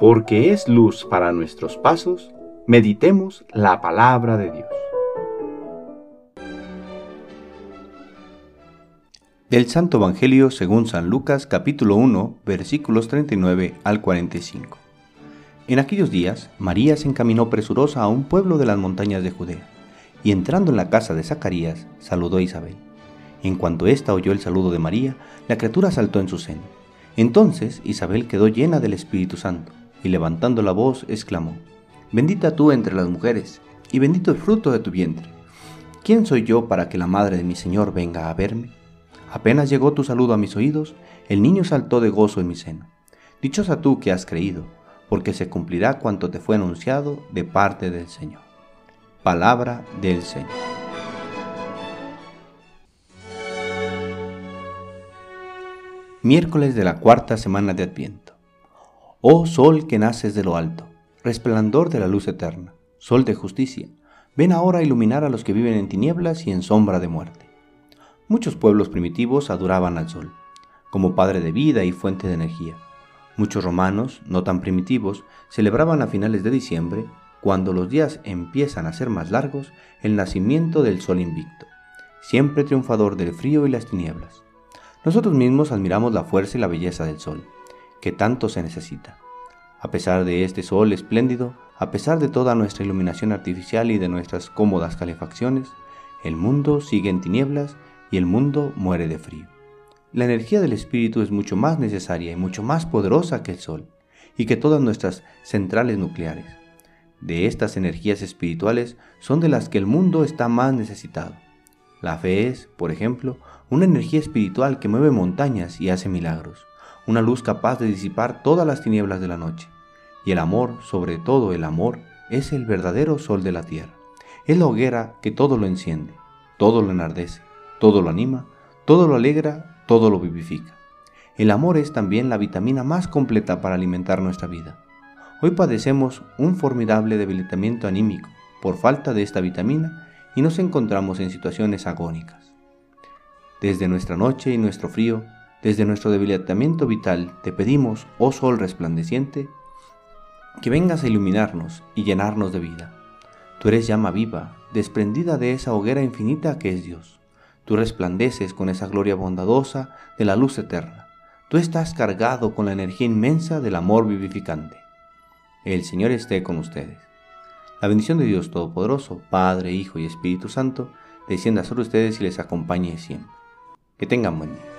porque es luz para nuestros pasos, meditemos la palabra de Dios. Del Santo Evangelio según San Lucas capítulo 1 versículos 39 al 45. En aquellos días, María se encaminó presurosa a un pueblo de las montañas de Judea, y entrando en la casa de Zacarías, saludó a Isabel. En cuanto ésta oyó el saludo de María, la criatura saltó en su seno. Entonces Isabel quedó llena del Espíritu Santo y levantando la voz exclamó, Bendita tú entre las mujeres, y bendito el fruto de tu vientre. ¿Quién soy yo para que la madre de mi Señor venga a verme? Apenas llegó tu saludo a mis oídos, el niño saltó de gozo en mi seno. Dichosa tú que has creído, porque se cumplirá cuanto te fue anunciado de parte del Señor. Palabra del Señor. Miércoles de la cuarta semana de Adviento. Oh sol que naces de lo alto, resplandor de la luz eterna, sol de justicia, ven ahora a iluminar a los que viven en tinieblas y en sombra de muerte. Muchos pueblos primitivos adoraban al sol, como padre de vida y fuente de energía. Muchos romanos, no tan primitivos, celebraban a finales de diciembre, cuando los días empiezan a ser más largos, el nacimiento del sol invicto, siempre triunfador del frío y las tinieblas. Nosotros mismos admiramos la fuerza y la belleza del sol que tanto se necesita. A pesar de este sol espléndido, a pesar de toda nuestra iluminación artificial y de nuestras cómodas calefacciones, el mundo sigue en tinieblas y el mundo muere de frío. La energía del espíritu es mucho más necesaria y mucho más poderosa que el sol y que todas nuestras centrales nucleares. De estas energías espirituales son de las que el mundo está más necesitado. La fe es, por ejemplo, una energía espiritual que mueve montañas y hace milagros una luz capaz de disipar todas las tinieblas de la noche. Y el amor, sobre todo el amor, es el verdadero sol de la tierra. Es la hoguera que todo lo enciende, todo lo enardece, todo lo anima, todo lo alegra, todo lo vivifica. El amor es también la vitamina más completa para alimentar nuestra vida. Hoy padecemos un formidable debilitamiento anímico por falta de esta vitamina y nos encontramos en situaciones agónicas. Desde nuestra noche y nuestro frío, desde nuestro debilitamiento vital te pedimos, oh sol resplandeciente, que vengas a iluminarnos y llenarnos de vida. Tú eres llama viva, desprendida de esa hoguera infinita que es Dios. Tú resplandeces con esa gloria bondadosa de la luz eterna. Tú estás cargado con la energía inmensa del amor vivificante. El Señor esté con ustedes. La bendición de Dios Todopoderoso, Padre, Hijo y Espíritu Santo, descienda sobre ustedes y les acompañe siempre. Que tengan buen día.